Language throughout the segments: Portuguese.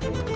Bye.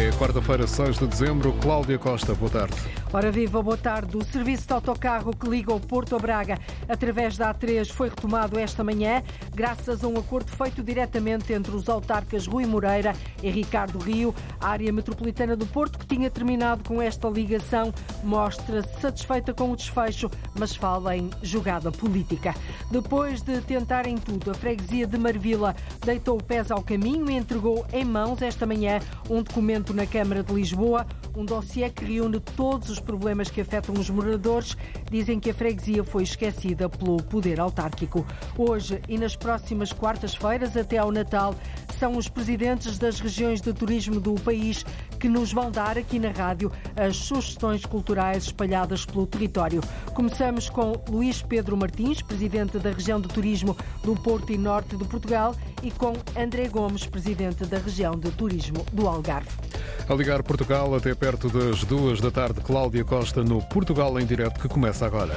É quarta-feira, 6 de dezembro. Cláudia Costa, boa tarde. Ora viva, boa tarde. O serviço de autocarro que liga o Porto a Braga através da A3 foi retomado esta manhã, graças a um acordo feito diretamente entre os autarcas Rui Moreira e Ricardo Rio. A área metropolitana do Porto, que tinha terminado com esta ligação, mostra-se satisfeita com o desfecho, mas fala em jogada política. Depois de tentarem tudo, a freguesia de Marvila deitou o pés ao caminho e entregou em mãos esta manhã um documento na Câmara de Lisboa, um dossiê que reúne todos os problemas que afetam os moradores. Dizem que a freguesia foi esquecida pelo poder autárquico. Hoje e nas próximas quartas-feiras, até ao Natal, são os presidentes das regiões de turismo do país que nos vão dar aqui na rádio as sugestões culturais espalhadas pelo território. Começamos com Luís Pedro Martins, presidente da região de turismo do Porto e Norte de Portugal, e com André Gomes, presidente da região de turismo do Algarve. A ligar Portugal até perto das duas da tarde, Cláudia Costa no Portugal em Direto, que começa agora.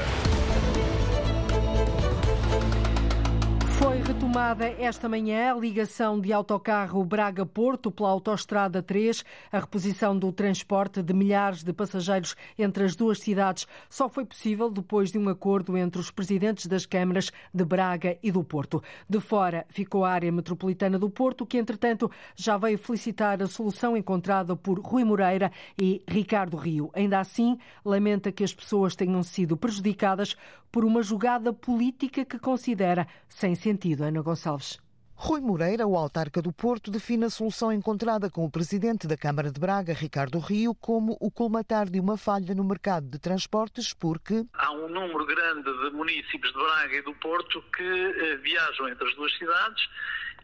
Retomada esta manhã a ligação de autocarro Braga-Porto pela Autostrada 3. A reposição do transporte de milhares de passageiros entre as duas cidades só foi possível depois de um acordo entre os presidentes das câmaras de Braga e do Porto. De fora ficou a área metropolitana do Porto, que entretanto já veio felicitar a solução encontrada por Rui Moreira e Ricardo Rio. Ainda assim, lamenta que as pessoas tenham sido prejudicadas por uma jogada política que considera sem sentido. Ana Gonçalves. Rui Moreira, o autarca do Porto, define a solução encontrada com o presidente da Câmara de Braga, Ricardo Rio, como o colmatar de uma falha no mercado de transportes, porque. Há um número grande de municípios de Braga e do Porto que eh, viajam entre as duas cidades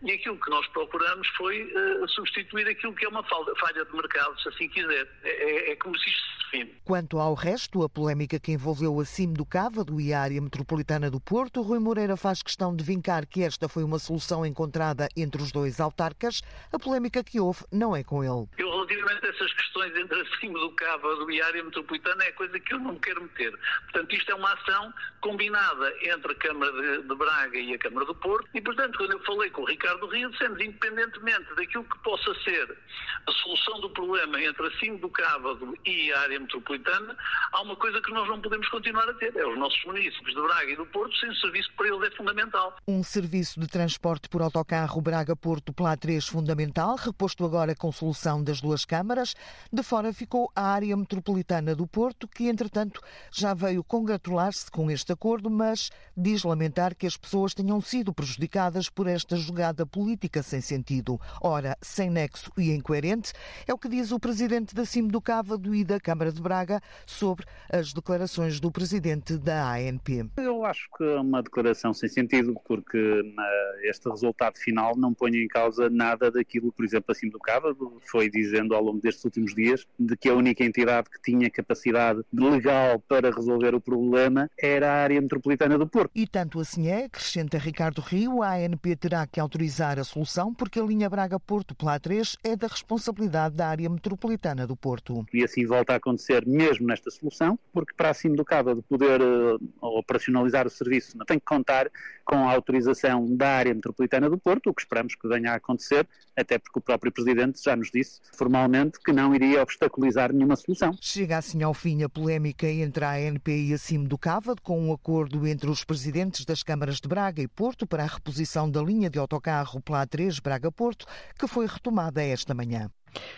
e aquilo que nós procuramos foi uh, substituir aquilo que é uma falha de mercado, se assim quiser. É, é, é como se isto se define. Quanto ao resto, a polémica que envolveu a CIM do Cávado e a área metropolitana do Porto, Rui Moreira faz questão de vincar que esta foi uma solução encontrada entre os dois autarcas. A polémica que houve não é com ele. Eu, relativamente a essas questões entre a CIM do Cávado e a área metropolitana, é coisa que eu não me quero meter. Portanto, isto é uma ação combinada entre a Câmara de, de Braga e a Câmara do Porto e, portanto, quando eu falei com o Ricardo Ricardo Rio, dissemos, independentemente daquilo que possa ser a solução do problema entre a CIM do Cávado e a área metropolitana, há uma coisa que nós não podemos continuar a ter, é os nossos municípios de Braga e do Porto, sem serviço para eles é fundamental. Um serviço de transporte por autocarro Braga-Porto pela A3 fundamental, reposto agora com solução das duas câmaras. De fora ficou a área metropolitana do Porto, que entretanto já veio congratular-se com este acordo, mas diz lamentar que as pessoas tenham sido prejudicadas por esta jogada da política sem sentido. Ora, sem nexo e incoerente, é o que diz o presidente da CIM do Cávado e da Câmara de Braga sobre as declarações do presidente da ANP. Eu acho que é uma declaração sem sentido, porque este resultado final não põe em causa nada daquilo, por exemplo, a CIM do Cávado foi dizendo ao longo destes últimos dias, de que a única entidade que tinha capacidade legal para resolver o problema era a área metropolitana do Porto. E tanto assim é, acrescenta Ricardo Rio, a ANP terá que autorizar a solução porque a linha Braga-Porto pela A3 é da responsabilidade da área metropolitana do Porto. E assim volta a acontecer mesmo nesta solução, porque para acima do cabo de poder uh, operacionalizar o serviço tem que contar com a autorização da área metropolitana do Porto, o que esperamos que venha a acontecer, até porque o próprio Presidente já nos disse formalmente que não iria obstaculizar nenhuma solução. Chega assim ao fim a polémica entre a ANP e a CIM do Cávado, com um acordo entre os presidentes das câmaras de Braga e Porto para a reposição da linha de autocarro pela A3 Braga-Porto, que foi retomada esta manhã.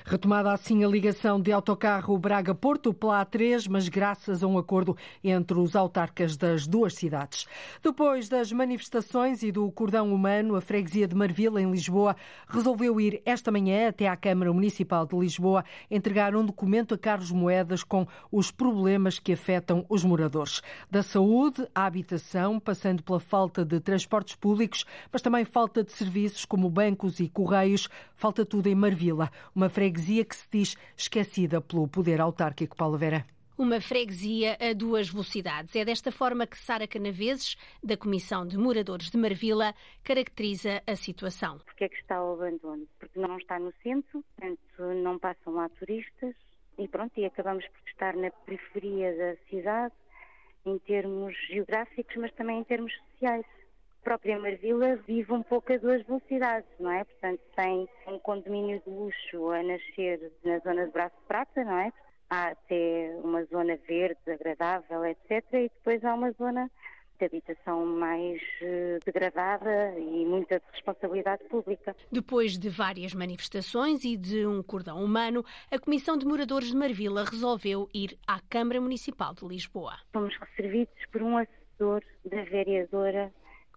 Retomada assim a ligação de autocarro Braga-Porto pela A3, mas graças a um acordo entre os autarcas das duas cidades. Depois das manifestações e do cordão humano, a freguesia de Marvila, em Lisboa, resolveu ir esta manhã até à Câmara Municipal de Lisboa entregar um documento a Carlos Moedas com os problemas que afetam os moradores. Da saúde à habitação, passando pela falta de transportes públicos, mas também falta de serviços como bancos e correios, falta tudo em Marvila uma freguesia que se diz esquecida pelo poder autárquico Paulo Vera. Uma freguesia a duas velocidades. É desta forma que Sara Canaveses, da Comissão de Moradores de Marvila, caracteriza a situação. Porque é que está ao abandono? Porque não está no centro, portanto não passam lá turistas e pronto, e acabamos por estar na periferia da cidade em termos geográficos, mas também em termos sociais. Própria Marvila vive um pouco a duas velocidades, não é? Portanto, tem um condomínio de luxo a nascer na zona de Braço de Prata, não é? Há até uma zona verde, agradável, etc. E depois há uma zona de habitação mais eh, degradada e muita responsabilidade pública. Depois de várias manifestações e de um cordão humano, a Comissão de Moradores de Marvila resolveu ir à Câmara Municipal de Lisboa. Fomos recebidos por um assessor da vereadora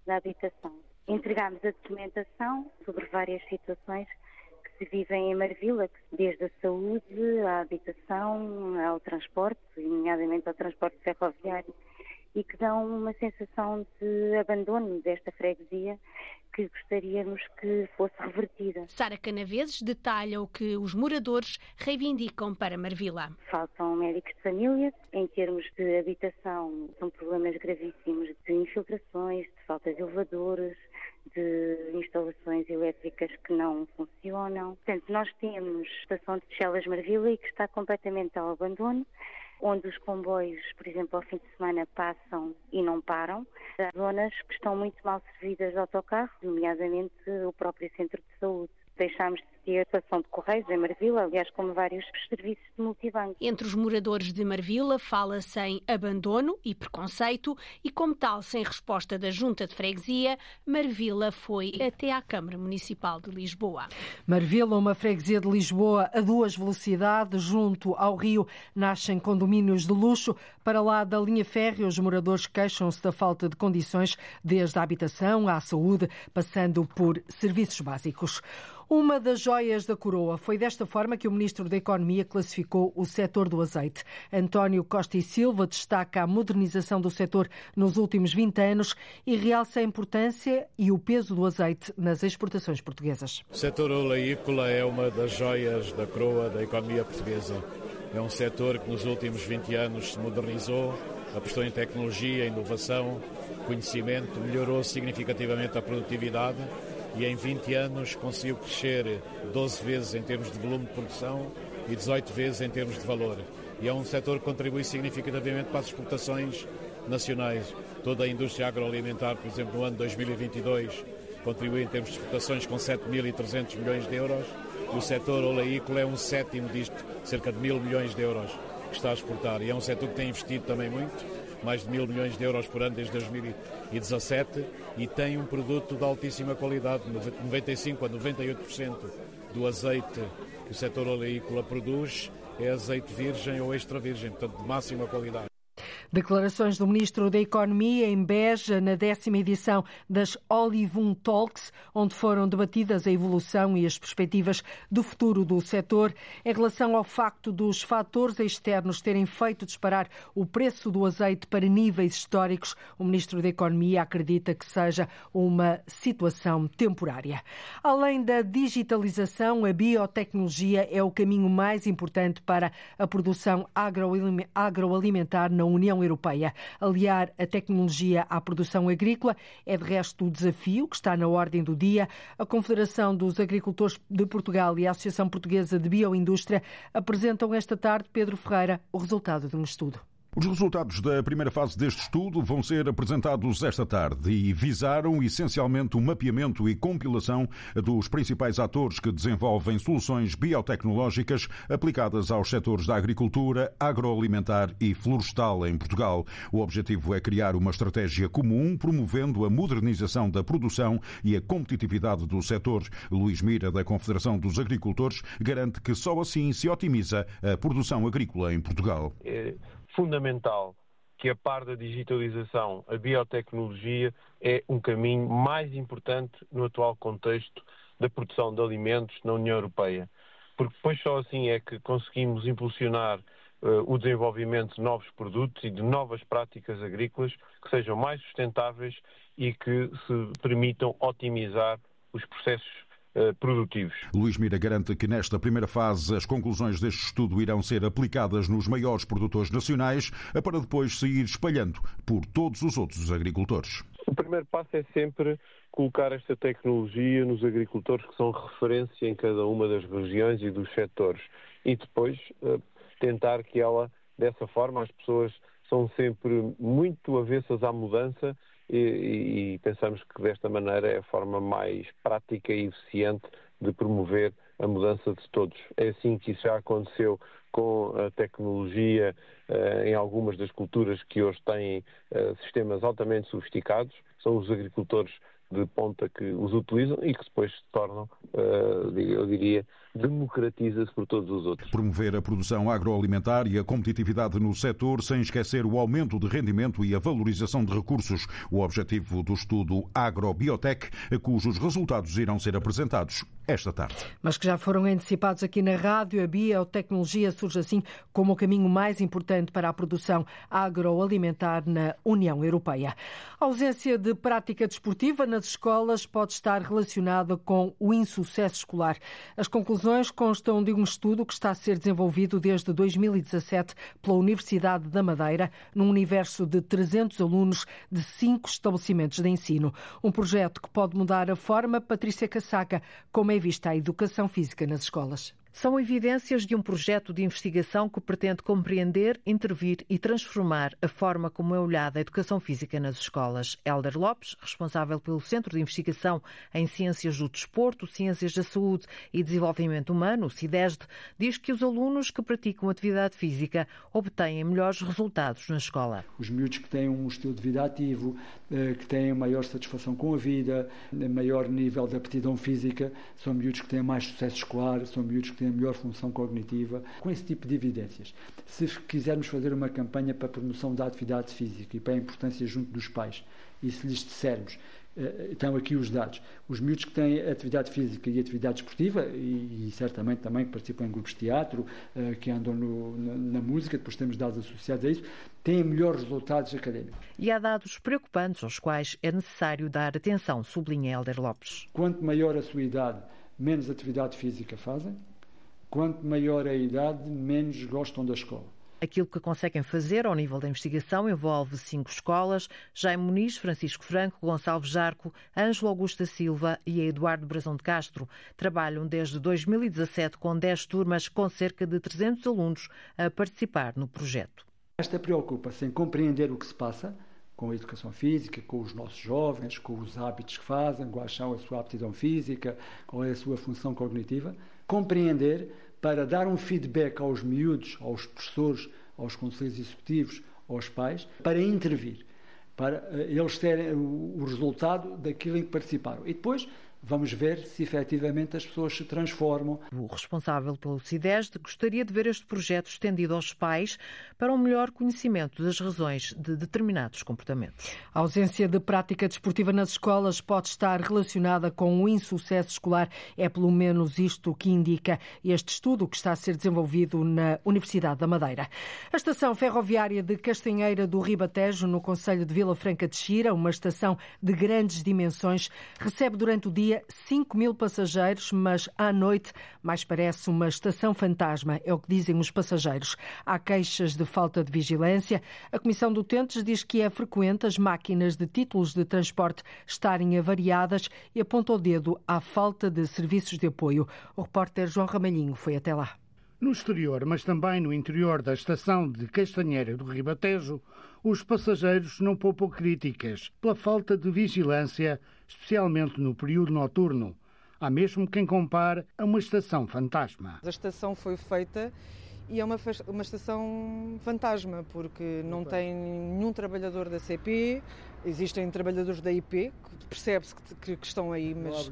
da habitação. Entregámos a documentação sobre várias situações que se vivem em Marvila, desde a saúde, à habitação, ao transporte, nomeadamente ao transporte ferroviário e que dão uma sensação de abandono desta freguesia que gostaríamos que fosse revertida. Sara Canaveses detalha o que os moradores reivindicam para Marvila. Faltam médicos de família, em termos de habitação, são problemas gravíssimos de infiltrações, de falta de elevadores, de instalações elétricas que não funcionam. Portanto, nós temos a estação de Chelas Marvila e que está completamente ao abandono onde os comboios, por exemplo, ao fim de semana passam e não param. Há zonas que estão muito mal servidas de autocarros, nomeadamente o próprio centro de saúde. Deixámos de ter estação de correios em Marvila, aliás, como vários serviços de multibanco. Entre os moradores de Marvila fala-se em abandono e preconceito e, como tal, sem resposta da Junta de Freguesia, Marvila foi até à Câmara Municipal de Lisboa. Marvila, uma freguesia de Lisboa a duas velocidades, junto ao rio, nascem condomínios de luxo. Para lá da linha férrea, os moradores queixam-se da falta de condições, desde a habitação à saúde, passando por serviços básicos. Uma das joias da coroa. Foi desta forma que o Ministro da Economia classificou o setor do azeite. António Costa e Silva destaca a modernização do setor nos últimos 20 anos e realça a importância e o peso do azeite nas exportações portuguesas. O setor oleícola é uma das joias da coroa da economia portuguesa. É um setor que nos últimos 20 anos se modernizou, apostou em tecnologia, inovação, conhecimento, melhorou significativamente a produtividade e em 20 anos conseguiu crescer 12 vezes em termos de volume de produção e 18 vezes em termos de valor. E é um setor que contribui significativamente para as exportações nacionais. Toda a indústria agroalimentar, por exemplo, no ano 2022, contribui em termos de exportações com 7.300 milhões de euros. O setor oleícola é um sétimo disto, cerca de mil milhões de euros que está a exportar. E é um setor que tem investido também muito mais de mil milhões de euros por ano desde 2017 e tem um produto de altíssima qualidade, 95 a 98% do azeite que o setor oleícola produz é azeite virgem ou extra virgem, portanto de máxima qualidade. Declarações do Ministro da Economia em Beja, na décima edição das Olivum Talks, onde foram debatidas a evolução e as perspectivas do futuro do setor. Em relação ao facto dos fatores externos terem feito disparar o preço do azeite para níveis históricos, o Ministro da Economia acredita que seja uma situação temporária. Além da digitalização, a biotecnologia é o caminho mais importante para a produção agroalimentar na União Europeia. Aliar a tecnologia à produção agrícola é, de resto, o desafio que está na ordem do dia. A Confederação dos Agricultores de Portugal e a Associação Portuguesa de Bioindústria apresentam esta tarde, Pedro Ferreira, o resultado de um estudo. Os resultados da primeira fase deste estudo vão ser apresentados esta tarde e visaram essencialmente o mapeamento e compilação dos principais atores que desenvolvem soluções biotecnológicas aplicadas aos setores da agricultura, agroalimentar e florestal em Portugal. O objetivo é criar uma estratégia comum promovendo a modernização da produção e a competitividade do setor. Luís Mira, da Confederação dos Agricultores, garante que só assim se otimiza a produção agrícola em Portugal. É fundamental que, a par da digitalização, a biotecnologia é um caminho mais importante no atual contexto da produção de alimentos na União Europeia. Porque depois só assim é que conseguimos impulsionar uh, o desenvolvimento de novos produtos e de novas práticas agrícolas que sejam mais sustentáveis e que se permitam otimizar os processos produtivos. Luís Mira garante que nesta primeira fase as conclusões deste estudo irão ser aplicadas nos maiores produtores nacionais para depois se ir espalhando por todos os outros agricultores. O primeiro passo é sempre colocar esta tecnologia nos agricultores que são referência em cada uma das regiões e dos setores e depois uh, tentar que ela, dessa forma, as pessoas são sempre muito avessas à mudança e, e, pensamos que desta maneira é a forma mais prática e eficiente de promover a mudança de todos. É assim que isso já aconteceu com a tecnologia uh, em algumas das culturas que hoje têm uh, sistemas altamente sofisticados. São os agricultores de ponta que os utilizam e que depois se tornam, uh, eu diria, democratiza-se por todos os outros. Promover a produção agroalimentar e a competitividade no setor sem esquecer o aumento de rendimento e a valorização de recursos. O objetivo do estudo Agrobiotech, cujos resultados irão ser apresentados esta tarde. Mas que já foram antecipados aqui na rádio, a biotecnologia surge assim como o caminho mais importante para a produção agroalimentar na União Europeia. A ausência de prática desportiva nas escolas pode estar relacionada com o insucesso escolar. As conclusões constam de um estudo que está a ser desenvolvido desde 2017 pela Universidade da Madeira, num universo de 300 alunos de cinco estabelecimentos de ensino. Um projeto que pode mudar a forma, Patrícia Cassaca, como é vista a educação física nas escolas. São evidências de um projeto de investigação que pretende compreender, intervir e transformar a forma como é olhada a educação física nas escolas. Helder Lopes, responsável pelo Centro de Investigação em Ciências do Desporto, Ciências da Saúde e Desenvolvimento Humano, CIDESD, diz que os alunos que praticam atividade física obtêm melhores resultados na escola. Os miúdos que têm um estilo de vida ativo, que têm maior satisfação com a vida, maior nível de aptidão física, são miúdos que têm mais sucesso escolar, são miúdos que têm melhor função cognitiva, com esse tipo de evidências. Se quisermos fazer uma campanha para a promoção da atividade física e para a importância junto dos pais, e se lhes dissermos eh, estão aqui os dados. Os miúdos que têm atividade física e atividade esportiva, e, e certamente também que participam em grupos de teatro, eh, que andam no, na, na, música, depois temos dados associados a isso, têm melhores resultados académicos. E há dados preocupantes aos quais é necessário dar atenção, sublinha Helder Lopes. Quanto maior a sua idade, menos atividade física fazem. Quanto maior a idade, menos gostam da escola. Aquilo que conseguem fazer ao nível da investigação envolve cinco escolas: Jaime Muniz, Francisco Franco, Gonçalves Jarco, Ângelo Augusta Silva e Eduardo Brazão de Castro. Trabalham desde 2017 com 10 turmas, com cerca de 300 alunos a participar no projeto. Esta preocupa-se em compreender o que se passa com a educação física, com os nossos jovens, com os hábitos que fazem, quais são a sua aptidão física, qual é a sua função cognitiva. Compreender para dar um feedback aos miúdos, aos professores, aos conselhos executivos, aos pais, para intervir, para eh, eles terem o resultado daquilo em que participaram. E depois vamos ver se efetivamente as pessoas se transformam. O responsável pelo CIDESD gostaria de ver este projeto estendido aos pais para um melhor conhecimento das razões de determinados comportamentos. A ausência de prática desportiva nas escolas pode estar relacionada com o insucesso escolar. É pelo menos isto que indica este estudo que está a ser desenvolvido na Universidade da Madeira. A estação ferroviária de Castanheira do Ribatejo, no Conselho de Vila Franca de Xira, uma estação de grandes dimensões, recebe durante o dia dia 5 mil passageiros, mas à noite mais parece uma estação fantasma, é o que dizem os passageiros. Há queixas de falta de vigilância. A Comissão de Utentes diz que é frequente as máquinas de títulos de transporte estarem avariadas e aponta o dedo à falta de serviços de apoio. O repórter João Ramalhinho foi até lá. No exterior, mas também no interior da estação de Castanheira do Ribatejo, os passageiros não poupam críticas pela falta de vigilância, especialmente no período noturno. Há mesmo quem compare a uma estação fantasma. A estação foi feita e é uma, uma estação fantasma, porque não tem nenhum trabalhador da CP, existem trabalhadores da IP, que percebe-se que, que, estão aí, mas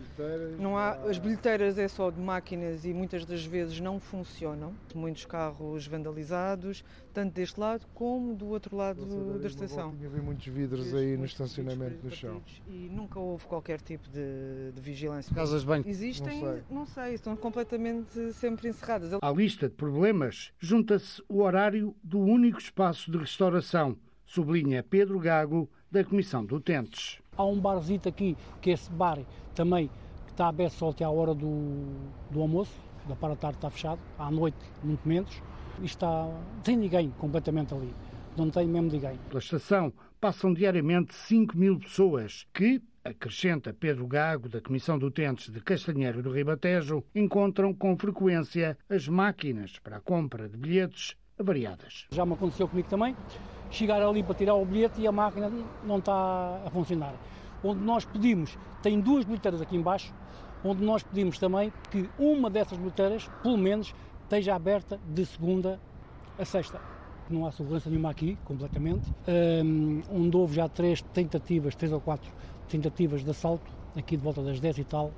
não há, as bilheteiras é só de máquinas e muitas das vezes não funcionam. Muitos carros vandalizados, tanto deste lado como do outro lado da estação. Havia muitos vidros aí no estacionamento no chão. E nunca houve qualquer tipo de, de vigilância. Casas bem? Existem, não sei. não sei, estão completamente sempre encerradas. À lista de problemas junta-se o horário do único espaço de restauração, sublinha Pedro Gago, da Comissão de Utentes. Há um barzito aqui, que esse bar também está aberto só até à hora do, do almoço, da para tarde está fechado, à noite muito menos, e está sem ninguém completamente ali, não tem mesmo ninguém. Pela estação passam diariamente 5 mil pessoas que, acrescenta Pedro Gago, da Comissão de Utentes de Castanheiro do Ribatejo, encontram com frequência as máquinas para a compra de bilhetes Já me aconteceu comigo também, chegar ali para tirar o bilhete e a máquina não está a funcionar. Onde nós pedimos, tem duas bilheteiras aqui embaixo, onde nós pedimos também que uma dessas bilheteiras, pelo menos, esteja aberta de segunda a sexta. Não há segurança nenhuma aqui, completamente. Um, onde houve já três tentativas, três ou quatro tentativas de assalto, aqui de volta das 10 e tal,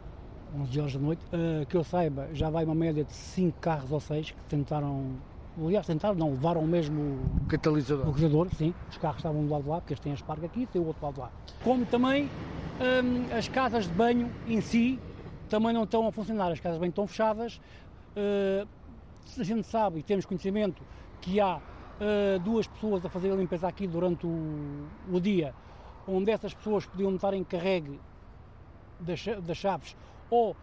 11 horas da noite. Uh, que eu saiba, já vai uma média de 5 carros ou 6 que tentaram aliás, tentaram, não, levaram o mesmo catalisador. O catalisador, sim. Os carros estavam do lado de lá, porque este tem a esparga aqui e tem o outro lado de lá. Como também um, as casas de banho em si também não estão a funcionar. As casas de banho estão fechadas. Uh, a gente sabe e temos conhecimento que há uh, duas pessoas a fazer a limpeza aqui durante o, o dia, onde essas pessoas podiam estar encarregue das, das chaves ou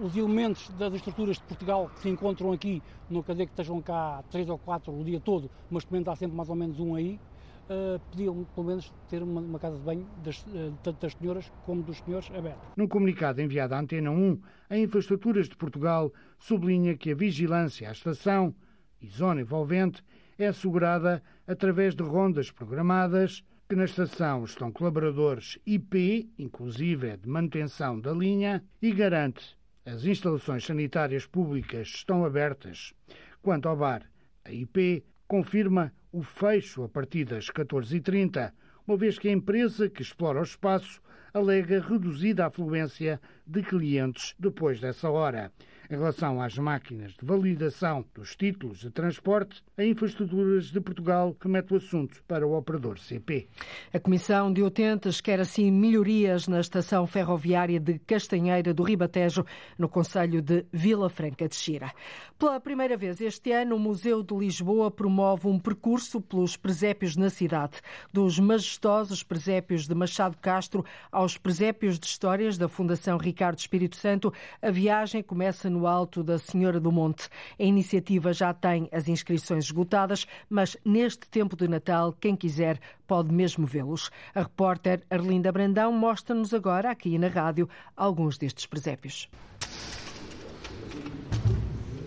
os elementos das estruturas de Portugal que se encontram aqui, não quer dizer que estejam cá três ou quatro o dia todo, mas pelo menos há sempre mais ou menos um aí, uh, podiam pelo menos ter uma, uma casa de banho das, uh, tanto das senhoras como dos senhores aberta. Num comunicado enviado à Antena 1, a Infraestruturas de Portugal sublinha que a vigilância à estação e zona envolvente é assegurada através de rondas programadas, que na estação estão colaboradores IP, inclusive de manutenção da linha, e garante as instalações sanitárias públicas estão abertas. Quanto ao bar, a IP confirma o fecho a partir das 14h30, uma vez que a empresa que explora o espaço alega reduzida afluência de clientes depois dessa hora. Em relação às máquinas de validação dos títulos de transporte, a Infraestruturas de Portugal remete o assunto para o operador CP. A Comissão de Utentes quer assim melhorias na estação ferroviária de Castanheira do Ribatejo, no Conselho de Vila Franca de Xira. Pela primeira vez este ano, o Museu de Lisboa promove um percurso pelos presépios na cidade, dos majestosos presépios de Machado Castro aos presépios de histórias da Fundação Ricardo Espírito Santo. A viagem começa no no Alto da Senhora do Monte. A iniciativa já tem as inscrições esgotadas, mas neste tempo de Natal, quem quiser pode mesmo vê-los. A repórter Arlinda Brandão mostra-nos agora, aqui na rádio, alguns destes presépios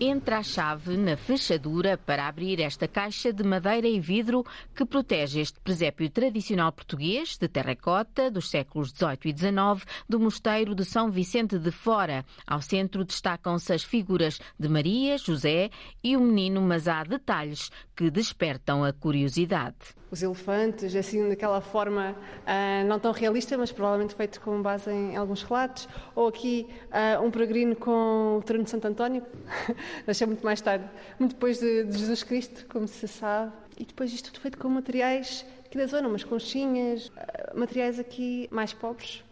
entra a chave na fechadura para abrir esta caixa de madeira e vidro que protege este presépio tradicional português de terracota dos séculos XVIII e XIX do Mosteiro de São Vicente de Fora. Ao centro destacam-se as figuras de Maria, José e o menino, mas há detalhes que despertam a curiosidade os elefantes, assim daquela forma uh, não tão realista, mas provavelmente feito com base em, alguns relatos. Ou aqui uh, um peregrino com o trono de Santo António, nasceu muito mais tarde, muito depois de, de, Jesus Cristo, como se sabe. E depois isto tudo feito com materiais aqui da zona, umas conchinhas, uh, materiais aqui mais pobres,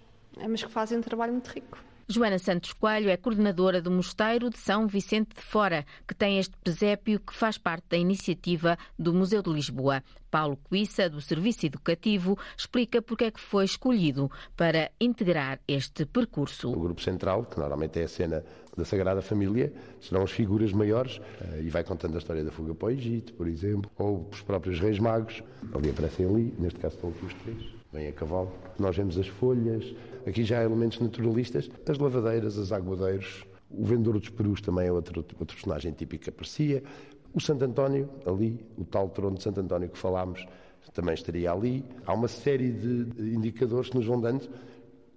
mas que fazem um trabalho muito rico. Joana Santos Coelho é coordenadora do Mosteiro de São Vicente de Fora, que tem este presépio que faz parte da iniciativa do Museu de Lisboa. Paulo Coissa, do Serviço Educativo, explica porque é que foi escolhido para integrar este percurso. O grupo central, que normalmente é a cena da Sagrada Família, serão as figuras maiores eh, e vai contando a história da fuga para o Egito, por exemplo, ou os próprios Reis Magos. Ali aparecem ali, neste caso estão aqui os três vem a cavalo. Nós vemos as folhas, aqui já há elementos naturalistas, as lavadeiras, as aguadeiros, o vendedor dos perus também é outro, outro personagem típico que aparecia. O Santo António, ali, o tal trono de Santo António que falámos, também estaria ali. Há uma série de indicadores que nos vão dando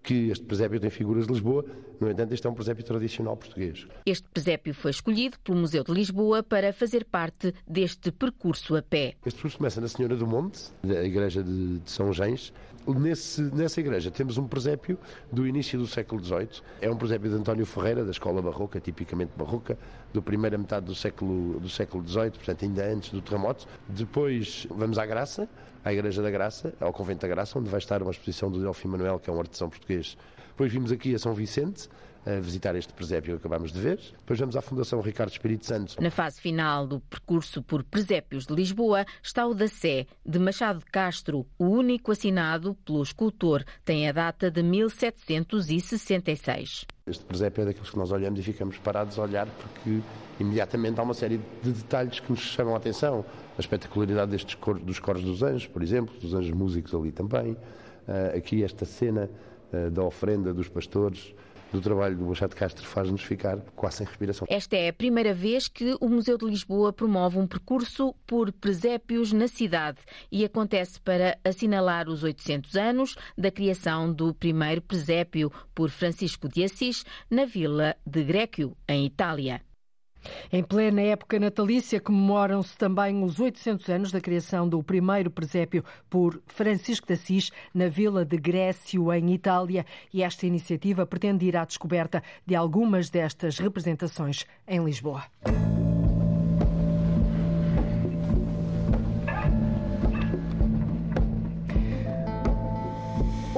que este presépio tem figuras de Lisboa, no entanto, este é um presépio tradicional português. Este presépio foi escolhido pelo Museu de Lisboa para fazer parte deste percurso a pé. Este percurso começa na Senhora do Monte, da igreja de, de São Gens. Nesse, nessa igreja temos um presépio do início do século XVIII. É um presépio de António Ferreira, da escola barroca, tipicamente barroca, do primeira metade do século, do século XVIII, portanto ainda antes do terremoto. Depois vamos à Graça, à Igreja da Graça, ao Convento da Graça, onde vai estar uma exposição do Delfim Manuel, que é um artesão português. Depois vimos aqui a São Vicente, a visitar este presépio que acabamos de ver. Depois vamos à Fundação Ricardo Espírito Santo. Na fase final do percurso por presépios de Lisboa está o da Sé, de Machado de Castro, o único assinado pelo escultor. Tem a data de 1766. Este presépio é daqueles que nós olhamos e ficamos parados a olhar porque imediatamente há uma série de detalhes que nos chamam a atenção. A espetacularidade destes cor, dos coros dos anjos, por exemplo, dos anjos músicos ali também. Uh, aqui esta cena uh, da oferenda dos pastores do trabalho do Machado Castro faz-nos ficar quase sem respiração. Esta é a primeira vez que o Museu de Lisboa promove um percurso por presépios na cidade e acontece para assinalar os 800 anos da criação do primeiro presépio por Francisco de Assis na vila de Grécio, em Itália. Em plena época natalícia, comemoram-se também os 800 anos da criação do primeiro presépio por Francisco de Assis na vila de Grécio, em Itália, e esta iniciativa pretende ir à descoberta de algumas destas representações em Lisboa.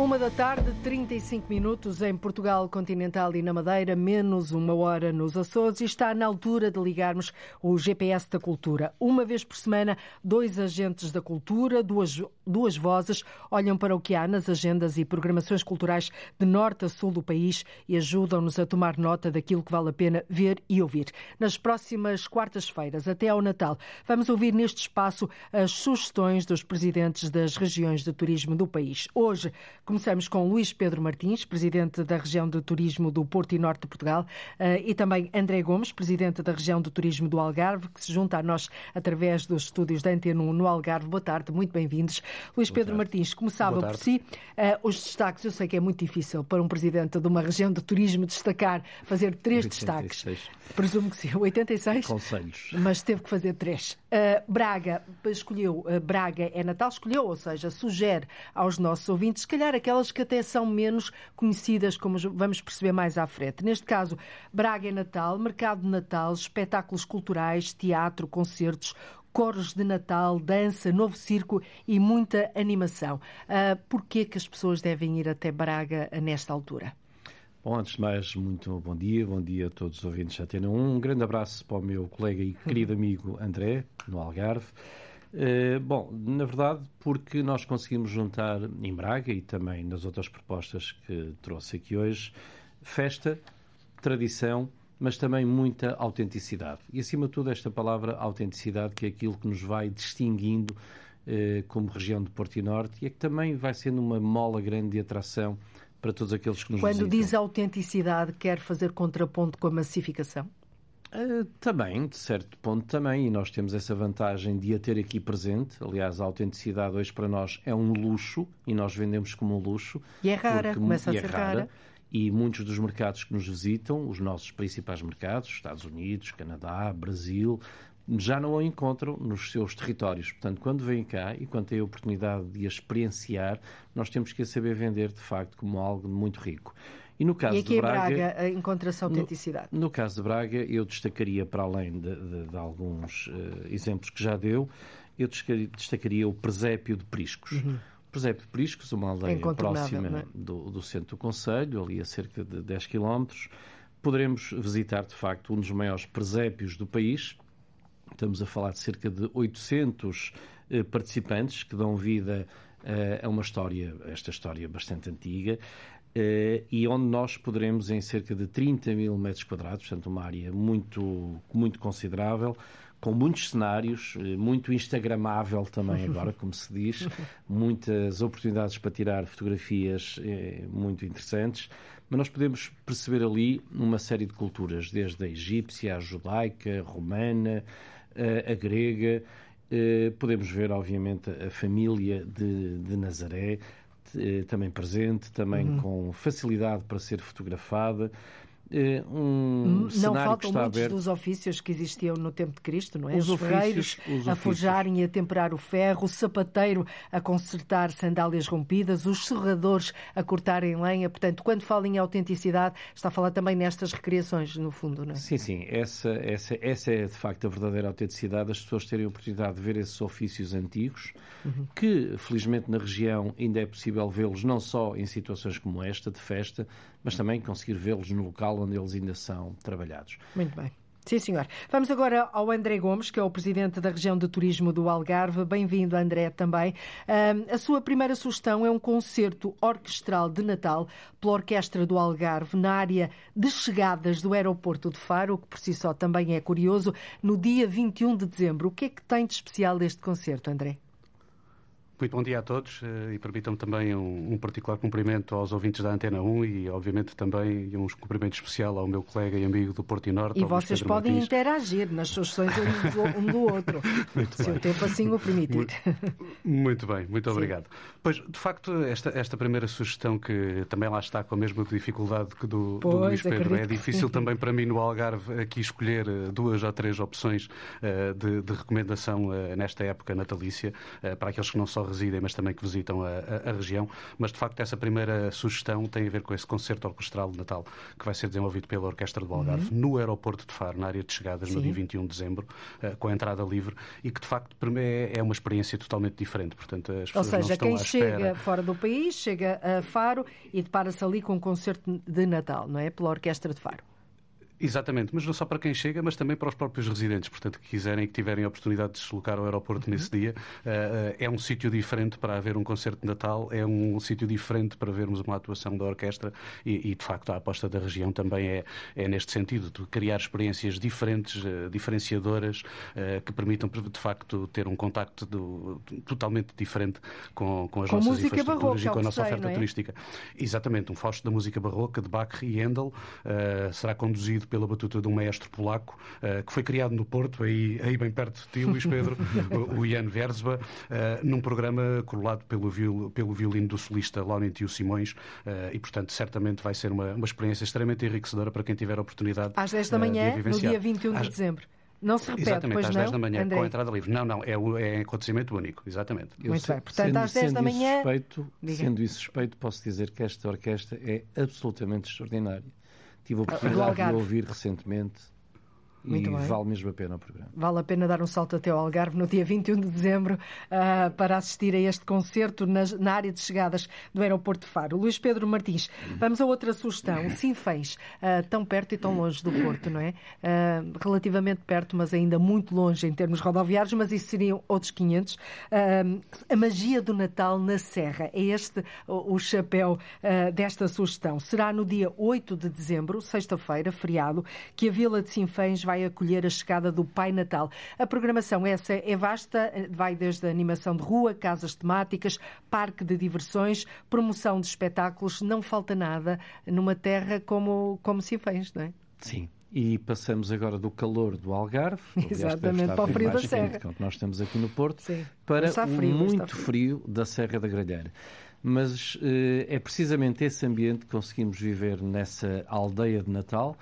Uma da tarde, 35 minutos em Portugal continental e na Madeira, menos uma hora nos Açores, e está na altura de ligarmos o GPS da cultura. Uma vez por semana, dois agentes da cultura, duas, duas vozes, olham para o que há nas agendas e programações culturais de norte a sul do país e ajudam-nos a tomar nota daquilo que vale a pena ver e ouvir. Nas próximas quartas-feiras, até ao Natal, vamos ouvir neste espaço as sugestões dos presidentes das regiões de turismo do país. Hoje, Começamos com Luís Pedro Martins, presidente da região de turismo do Porto e Norte de Portugal, eh, e também André Gomes, presidente da região de turismo do Algarve, que se junta a nós através dos estúdios da Antena no Algarve. Boa tarde, muito bem-vindos. Luís Pedro Martins, começava por si. Eh, os destaques, eu sei que é muito difícil para um presidente de uma região de turismo destacar, fazer três 86. destaques. Presumo que sim, 86? Conselhos. Mas teve que fazer três. Uh, Braga escolheu, uh, Braga é Natal, escolheu, ou seja, sugere aos nossos ouvintes, se calhar aquelas que até são menos conhecidas, como vamos perceber mais à frente. Neste caso, Braga é Natal, mercado de Natal, espetáculos culturais, teatro, concertos, coros de Natal, dança, novo circo e muita animação. Uh, Por que que as pessoas devem ir até Braga nesta altura? Bom, antes de mais, muito bom dia, bom dia a todos os ouvintes da Atena 1. Um grande abraço para o meu colega e querido amigo André, no Algarve. Uh, bom, na verdade, porque nós conseguimos juntar em Braga e também nas outras propostas que trouxe aqui hoje, festa, tradição, mas também muita autenticidade. E acima de tudo, esta palavra autenticidade, que é aquilo que nos vai distinguindo uh, como região de Porto e Norte e é que também vai sendo uma mola grande de atração para todos aqueles que nos Quando visitam. diz autenticidade, quer fazer contraponto com a massificação? Uh, também, de certo ponto também, e nós temos essa vantagem de a ter aqui presente. Aliás, a autenticidade hoje para nós é um luxo e nós vendemos como um luxo. E é rara, porque, começa a ser é rara. rara. E muitos dos mercados que nos visitam, os nossos principais mercados, Estados Unidos, Canadá, Brasil, já não a encontram nos seus territórios. Portanto, quando vêm cá e quando têm a oportunidade de a experienciar, nós temos que a saber vender, de facto, como algo muito rico. E, no caso e aqui de Braga, em Braga encontra-se autenticidade? No, no, caso de Braga, eu destacaria, para além de, de, de alguns uh, exemplos que já deu, eu destacaria o presépio de Priscos. Uhum. O presépio de Priscos, uma aldeia próxima é? do, do, centro do Conselho, ali a cerca de 10 quilómetros. Poderemos visitar, de facto, um dos maiores presépios do país, Estamos a falar de cerca de 800 eh, participantes que dão vida eh, a uma história, esta história bastante antiga, eh, e onde nós poderemos, em cerca de 30 mil metros quadrados, portanto, uma área muito, muito considerável, com muitos cenários, muito instagramável também agora, como se diz, muitas oportunidades para tirar fotografias muito interessantes, mas nós podemos perceber ali uma série de culturas, desde a egípcia, a judaica, a romana, a grega. Eh, podemos ver, obviamente, a família de, de Nazaré eh, também presente, também uhum. com facilidade para ser fotografada. Eh, um não faltam muitos aberto. dos ofícios que existiam no tempo de Cristo, não é? Os, os ferreiros a forjarem e a temperar o ferro, o sapateiro a consertar sandálias rompidas, os serradores a cortarem lenha. Portanto, quando fala em autenticidade, está a falar também nestas recriações, no fundo, não é? Sim, sim. Essa, essa, essa é, de facto, a verdadeira autenticidade. As pessoas terem a oportunidade de ver esses ofícios antigos, uhum. que, felizmente, na região ainda é possível vê-los não só em situações como esta, de festa, mas também conseguir vê-los no local onde eles ainda são trabalhados. Muito bem. Sim, senhor. Vamos agora ao André Gomes, que é o presidente da região de turismo do Algarve. Bem-vindo, André, também. a sua primeira sugestão é um concerto orquestral de Natal pela Orquestra do Algarve na área de chegadas do aeroporto de Faro, o que por si só também é curioso, no dia 21 de dezembro. O que é que tem de especial este concerto, André? Muito bom dia a todos eh, e permitam-me também um, um, particular cumprimento aos ouvintes da Antena 1 e, obviamente, também um cumprimento especial ao meu colega e amigo do Porto e Norte. E vocês podem Martins. interagir nas sugestões um do, outro, se bem. o tempo assim o permitir. Muito, muito bem, muito Sim. obrigado. Pois, de facto, esta, esta primeira sugestão que também lá está com a mesma dificuldade que do, pois, do Luís Pedro, é difícil também para mim no Algarve aqui escolher eh, duas ou três opções uh, de, de, recomendação nesta época natalícia, para aqueles que não só residem, mas também que visitam a, a, a, região. Mas, de facto, essa primeira sugestão tem a ver com esse concerto orquestral de Natal que vai ser desenvolvido pela Orquestra do Algarve uhum. no aeroporto de Faro, na área de chegadas, Sim. no dia 21 de dezembro, uh, com a entrada livre e que, de facto, é, é uma experiência totalmente diferente. Portanto, as Ou seja, quem chega fora do país, chega a Faro e depara-se ali com um concerto de Natal, não é? Pela Orquestra de Faro. Exatamente, mas não só para quem chega, mas também para os próprios residentes, portanto, que quiserem e que tiverem a oportunidade de se deslocar ao aeroporto uhum. nesse dia. Uh, é um sítio diferente para haver um concerto de Natal, é um sítio diferente para vermos uma atuação da orquestra e, e de facto, a aposta da região também é, é neste sentido, de criar experiências diferentes, uh, diferenciadoras, uh, que permitam, de facto, ter um contacto do, totalmente diferente com, com as com nossas infraestruturas barroca, e com a nossa sei, oferta é? turística. Exatamente, um fausto da música barroca de Bach e Handel será conduzido pela batuta de um maestro polaco uh, que foi criado no Porto, aí, aí bem perto de ti, Luís Pedro, o, o Ian Versba, uh, num programa corolado pelo, viol, pelo violino do solista Laurentio Simões uh, e, portanto, certamente vai ser uma, uma experiência extremamente enriquecedora para quem tiver a oportunidade Às 10 da manhã, no dia 21 de dezembro. Não se repete, Exatamente, às 10 da manhã, André. com a entrada livre. Não, não, é, é acontecimento único, exatamente. Muito bem, portanto, sendo, às 10 da manhã. Suspeito, sendo isso suspeito, posso dizer que esta orquestra é absolutamente extraordinária. Tive a oportunidade de ouvir recentemente muito e bem. vale mesmo a pena o programa. Vale a pena dar um salto até ao Algarve no dia 21 de dezembro uh, para assistir a este concerto nas, na área de chegadas do aeroporto de Faro. Luís Pedro Martins, vamos a outra sugestão. Sinfãs, uh, tão perto e tão longe do Porto, não é? Uh, relativamente perto, mas ainda muito longe em termos rodoviários, mas isso seriam outros 500. a magia do Natal na Serra, é este o, o chapéu desta sugestão. Será no dia 8 de dezembro, sexta-feira, feriado, que a Vila de Sinfãs vai acolher a chegada do Pai Natal. A programação essa é vasta, vai desde a animação de rua, casas temáticas, parque de diversões, promoção de espetáculos, não falta nada numa terra como, como se fez, não é? Sim, e passamos agora do calor do Algarve, Exatamente, para o frio da Serra. Que nós estamos aqui no Porto, Sim. para o frio, muito frio. frio. da Serra da Gralheira. Mas eh, é precisamente esse ambiente que conseguimos viver nessa aldeia de Natal,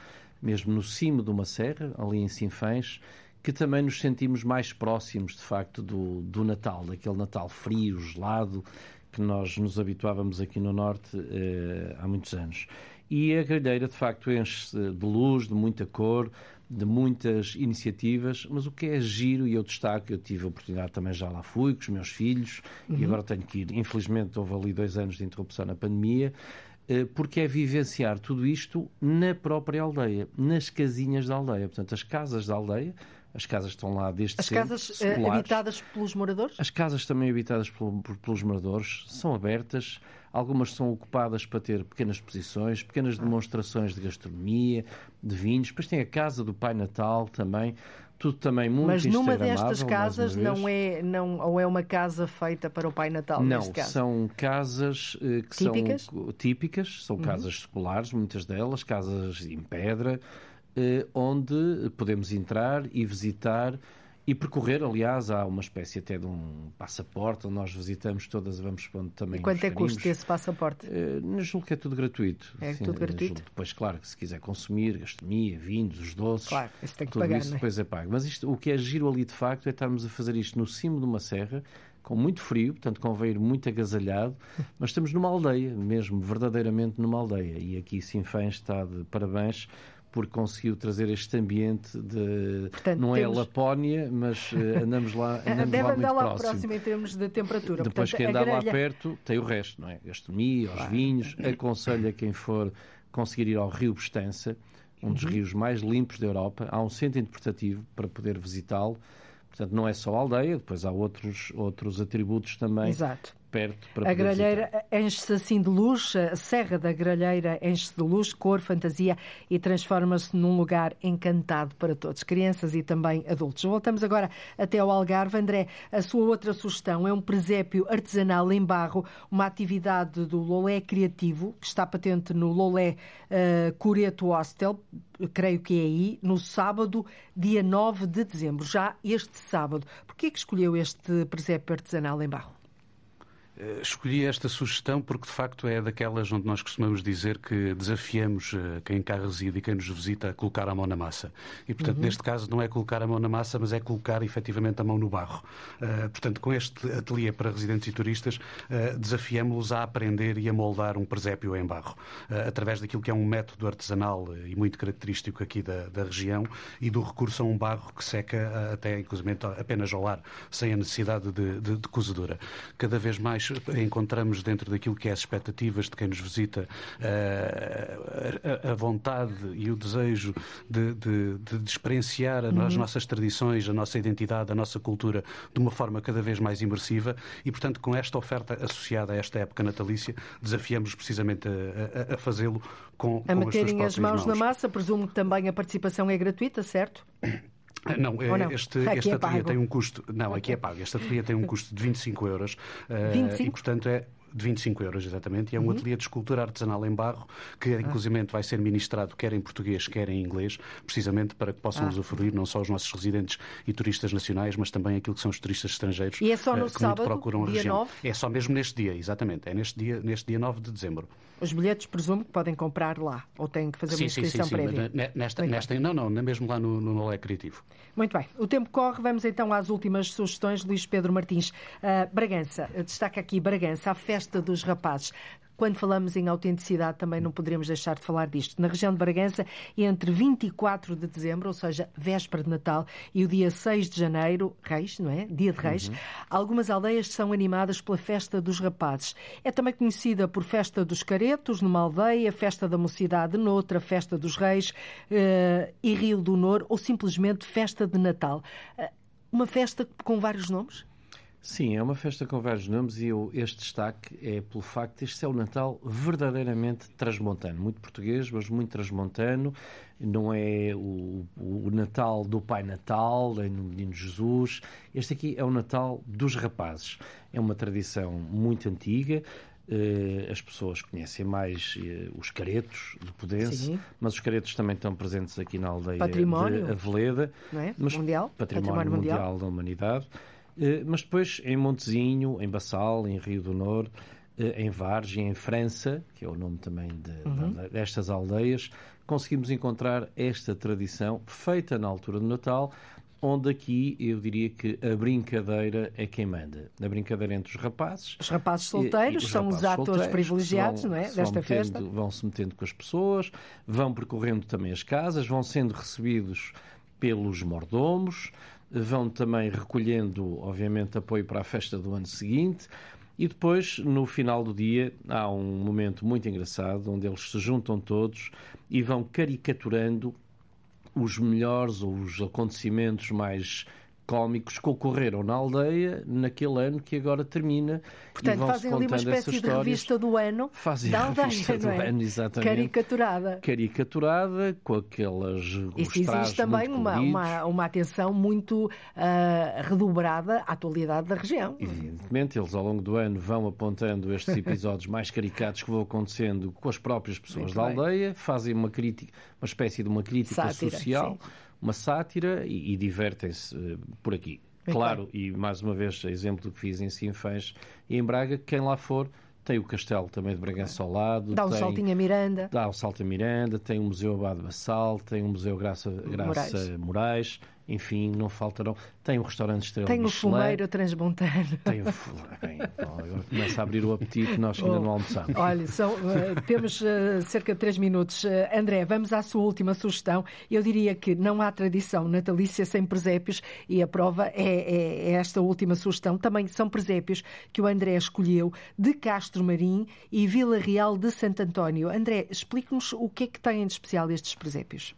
mesmo no cimo de uma serra, ali em Sinfãs, que também nos sentimos mais próximos, de facto, do, do Natal, daquele Natal frio, gelado, que nós nos habituávamos aqui no Norte eh, há muitos anos. E a grelheira, de facto, enche-se de luz, de muita cor, de muitas iniciativas, mas o que é giro, e eu destaco, eu tive a oportunidade também já lá fui, com os meus filhos, uhum. e agora tenho que ir. Infelizmente, houve ali dois anos de interrupção na pandemia, porque é vivenciar tudo isto na própria aldeia, nas casinhas da aldeia. Portanto, as casas da aldeia, as casas estão lá desde As sempre, casas eh, seculares. habitadas pelos moradores? As casas também habitadas pelos moradores são abertas, algumas são ocupadas para ter pequenas exposições, pequenas demonstrações de gastronomia, de vinhos. Depois tem a casa do Pai Natal também, tudo também muito Mas numa destas casas não é, não, ou é uma casa feita para o Pai Natal? Não, são casas eh, que típicas? são típicas, são uhum. casas seculares, muitas delas, casas em pedra, eh, onde podemos entrar e visitar e percorrer, aliás, há uma espécie até de um passaporte, onde nós visitamos todas, vamos pondo também. E quanto é que custa esse passaporte? Uh, julgo que é tudo gratuito. É Sim, tudo gratuito? Depois, claro, que se quiser consumir, gastronomia, vinhos, os doces. Claro, isso tem que tudo pagar. Isso é? depois é pago. Mas isto, o que é giro ali de facto é estarmos a fazer isto no cimo de uma serra, com muito frio, portanto convém ir muito agasalhado, mas estamos numa aldeia, mesmo verdadeiramente numa aldeia. E aqui Sinfãs está de parabéns porque conseguiu trazer este ambiente de. Portanto, não temos... é Lapónia, mas uh, andamos lá, andamos Deve lá andar muito lá próximo. próximo em termos de temperatura. Depois, Portanto, quem andar grelha... lá perto tem o resto, não é? Gastronomia, os claro. vinhos. Aconselho a quem for conseguir ir ao Rio Bestança, um dos uhum. rios mais limpos da Europa. Há um centro interpretativo para poder visitá-lo. Portanto, não é só a aldeia, depois há outros, outros atributos também Exato perto para A grelheira enche-se assim de luz, a serra da grelheira enche-se de luz, cor, fantasia e transforma-se num lugar encantado para todos, crianças e também adultos. Voltamos agora até ao Algarve. André, a sua outra sugestão é um presépio artesanal em barro, uma atividade do Lolé Criativo, que está patente no Lolé uh, Cureto Hostel, creio que é aí, no sábado, dia 9 de dezembro, já este sábado. Por que é que escolheu este presépio artesanal em barro? Eh, escolhi esta sugestão porque, de facto, é daquelas onde nós costumamos dizer que desafiamos eh, quem cá reside e quem nos visita a colocar a mão na massa. E, portanto, uhum. neste caso, não é colocar a mão na massa, mas é colocar efetivamente a mão no barro. Uh, portanto, com este ateliê para residentes e turistas, uh, desafiamos-los a aprender e a moldar um presépio em barro, uh, através daquilo que é um método artesanal e muito característico aqui da, da região e do recurso a um barro que seca até, inclusive, apenas ao ar, sem a necessidade de, de, de cozedura. Cada vez mais encontramos dentro daquilo que é as expectativas de quem nos visita eh, a, a vontade e o desejo de, de, de experienciar as uhum. nossas tradições, a nossa identidade, a nossa cultura de uma forma cada vez mais imersiva e, portanto, com esta oferta associada a esta época natalícia, desafiamos precisamente a, a, a fazê-lo com, a com meterem as, as mãos, mãos na massa. Presumo que também a participação é gratuita, certo? Não, não, este, este é ateliê tem um custo. Não, aqui é pago. Este ateliê tem um custo de 25 euros. 25? Uh, e, portanto, é de 25 euros, exatamente, e é um uhum. ateliê de escultura artesanal em barro que, ah. inclusive, vai ser ministrado quer em português, quer em inglês, precisamente para que possam ah. usufruir não só os nossos residentes e turistas nacionais, mas também aquilo que são os turistas estrangeiros e é só no uh, que sábado, procuram a dia região. 9? É só mesmo neste dia, exatamente, é neste dia, neste dia 9 de dezembro. Os bilhetes, presumo que podem comprar lá, ou têm que fazer sim, uma inscrição sim, sim, prévia? Sim, nesta, nesta, não, não, mesmo lá no, no Nolé Criativo. Muito bem, o tempo corre, vamos então às últimas sugestões. Luís Pedro Martins, uh, Bragança, destaca aqui Bragança, a festa dos rapazes. Quando falamos em autenticidade, também não poderemos deixar de falar disto. Na região de Bragança, entre 24 de dezembro, ou seja, véspera de Natal, e o dia 6 de janeiro, Reis, não é? Dia de Reis, uhum. algumas aldeias são animadas pela Festa dos Rapazes. É também conhecida por Festa dos Caretos, numa aldeia, Festa da Mocidade, noutra, Festa dos Reis uh, e Rio do Nor, ou simplesmente Festa de Natal. Uh, uma festa com vários nomes? Sim, é uma festa com vários nomes e eu, este destaque é pelo facto de este ser o Natal verdadeiramente transmontano. Muito português, mas muito transmontano. Não é o, o Natal do Pai Natal, nem do Menino Jesus. Este aqui é o Natal dos rapazes. É uma tradição muito antiga. Uh, as pessoas conhecem mais uh, os caretos de Pudense, Sim. mas os caretos também estão presentes aqui na aldeia património, de Aveleda. É? mundial. Património, património mundial. mundial da Humanidade. Eh, mas depois em Montezinho, em Bassal, em Rio do Norte, eh, em Vargem, em França, que é o nome também de, uhum. destas aldeias, conseguimos encontrar esta tradição feita na altura do Natal, onde aqui eu diria que a brincadeira é quem manda. A brincadeira entre os rapazes. Os rapazes solteiros e, e os são rapazes os atores privilegiados vão, não é? desta festa. Vão se metendo com as pessoas, vão percorrendo também as casas, vão sendo recebidos pelos mordomos, vão também recolhendo, obviamente, apoio para a festa do ano seguinte. E depois, no final do dia, há um momento muito engraçado onde eles se juntam todos e vão caricaturando os melhores ou os acontecimentos mais cómicos que ocorreram na aldeia naquele ano que agora termina. Portanto, fazem ali uma espécie de revista do ano fazem da aldeia, revista do é? ano, exatamente. Caricaturada. Caricaturada, com aquelas Isso existe também uma, uma, uma, atenção muito uh, redobrada à atualidade da região. Evidentemente, eles ao longo do ano vão apontando estes episódios mais caricados que vão acontecendo com as próprias pessoas muito da bem. aldeia, fazem uma crítica, uma espécie de uma crítica Sátira, social. Sim uma sátira e, e divertem-se uh, por aqui. claro, e mais uma vez, exemplo do que fiz em Sinfãs e em Braga, quem lá for tem o Castelo também de Bragança ao lado. Dá um tem, saltinho a Miranda. Dá um salto a Miranda, tem o Museu Abade Bassal, tem o Museu Graça, Graça Moraes. Moraes enfim, não faltarão. Tem o restaurante Estrela Tem o fumeiro transmontano. Tem o Bem, então, agora começa a abrir o apetite, nós ainda oh, não almoçamos. Olha, são, uh, temos uh, cerca de três minutos. Uh, André, vamos à sua última sugestão. Eu diria que não há tradição natalícia sem presépios e a prova é, é, é esta última sugestão. Também são presépios que o André escolheu de Castro Marim e Vila Real de Santo António. André, explique-nos o que é que têm de especial estes presépios.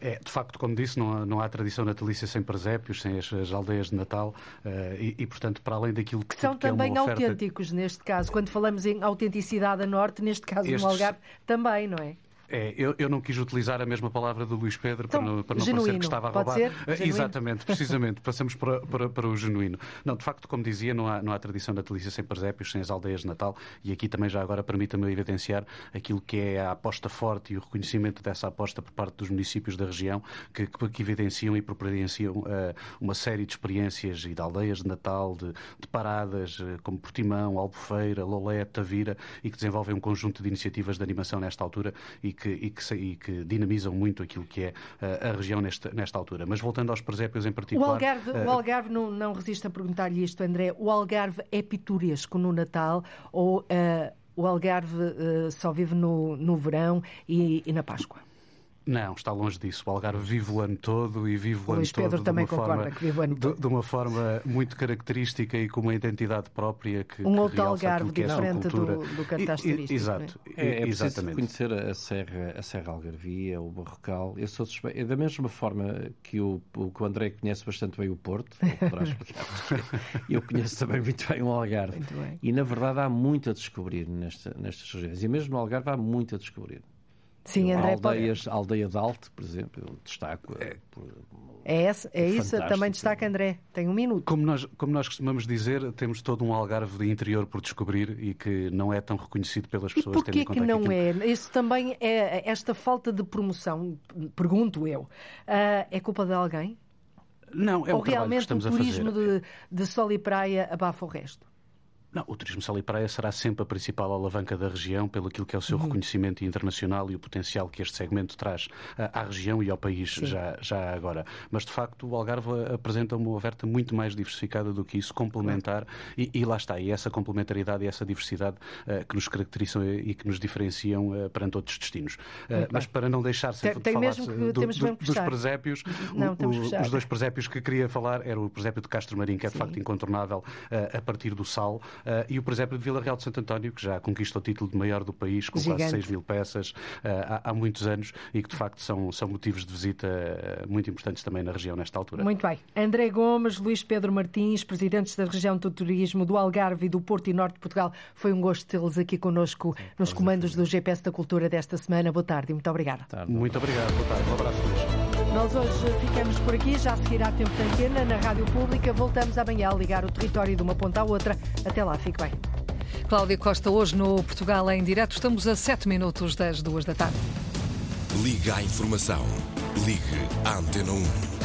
É, de facto, como disse, não há, não há tradição natalícia sem presépios, sem as, as aldeias de Natal uh, e, e, portanto, para além daquilo que, que são que é também é oferta... autênticos neste caso. Quando falamos em autenticidade a norte, neste caso Estes... no Algarve, também, não é? É, eu, eu, não quis utilizar a mesma palavra do Luís Pedro então, para não, para não parecer que estava a roubar. Ser? Eh, exatamente, precisamente, passamos para, para, para, o genuíno. Não, de facto, como dizia, não há, não há tradição natalícia sem presépios, sem as aldeias de Natal, e aqui também já agora permita-me evidenciar aquilo que é a aposta forte e o reconhecimento dessa aposta por parte dos municípios da região, que, que evidenciam e providenciam uh, uma série de experiências e de aldeias de Natal, de, de paradas, uh, como Portimão, Albufeira, Lolé, Tavira, e que desenvolvem um conjunto de iniciativas de animação nesta altura e que, e que, e que dinamizam muito aquilo que é uh, a região nesta, nesta altura. Mas voltando aos presépios em particular. O Algarve, uh, o Algarve não, não resiste a perguntar-lhe isto, André. O Algarve é pitoresco no Natal ou uh, o Algarve só vive no, no verão e, e na Páscoa? Não, está longe disso. O Algarve vive o ano todo e vive o, o ano Luís Pedro todo também de uma, forma, que vive o ano todo. De, de, uma forma muito característica e com uma identidade própria que Um que outro Algarve que é diferente do, do cartaz turístico. Exato, é, é, é exatamente. conhecer a Serra, a Serra Algarvia, o Barrocal. Eu sou suspeito. É da mesma forma que o, o, que o André conhece bastante bem o Porto, eu conheço também muito bem o Algarve. E na verdade há muito a descobrir nesta, nestas regiões. E mesmo no Algarve há muito a descobrir. Sim, André, Aldeias, pode... Aldeia de Alto, por exemplo, eu destaco. É, é, essa, é, é isso, também destaca André. Tem um minuto. Como nós, como nós costumamos dizer, temos todo um algarve de interior por descobrir e que não é tão reconhecido pelas pessoas. E porquê que não é? Isso também é esta falta de promoção, pergunto eu, uh, é culpa de alguém? Não, é Ou um realmente o turismo de, de sol e praia abafa o resto? Não, o turismo sal e praia será sempre a principal alavanca da região pelo aquilo que é o seu uhum. reconhecimento internacional e o potencial que este segmento traz à região e ao país já, já agora. Mas, de facto, o Algarve apresenta uma oferta muito mais diversificada do que isso, complementar, e, e, lá está, e essa complementaridade e essa diversidade uh, que nos caracterizam e que nos diferenciam uh, perante outros destinos. Uh, mas para não deixar sem tem, tem falar mesmo que, do, do, dos presépios, não, o, os dois presépios que queria falar era o presépio de Castro Marim, que é de Sim. facto incontornável a partir do sal, e o presépio de Vila Real de Santo António, que já conquista o título de maior do país, com Gigante. quase 6 mil peças uh, há, há, muitos anos e que de facto são, são motivos de visita uh, muito importantes também na região nesta altura. Muito bem. André Gomes, Luís Pedro Martins, presidentes da região do turismo do Algarve e do Porto e Norte de Portugal, foi um gosto tê-los aqui connosco Sim, nos comandos do GPS da Cultura desta semana. Boa tarde e muito obrigada. Muito obrigado. Boa tarde. Um abraço, Luís. Nós hoje ficamos por aqui, já seguirá tempo de antena na Rádio Pública. Voltamos amanhã a ligar o território de uma ponta à outra. Até lá, fique bem. Cláudia Costa, hoje no Portugal em direto. Estamos a 7 minutos das duas da tarde. Liga à informação. Ligue à Antena 1.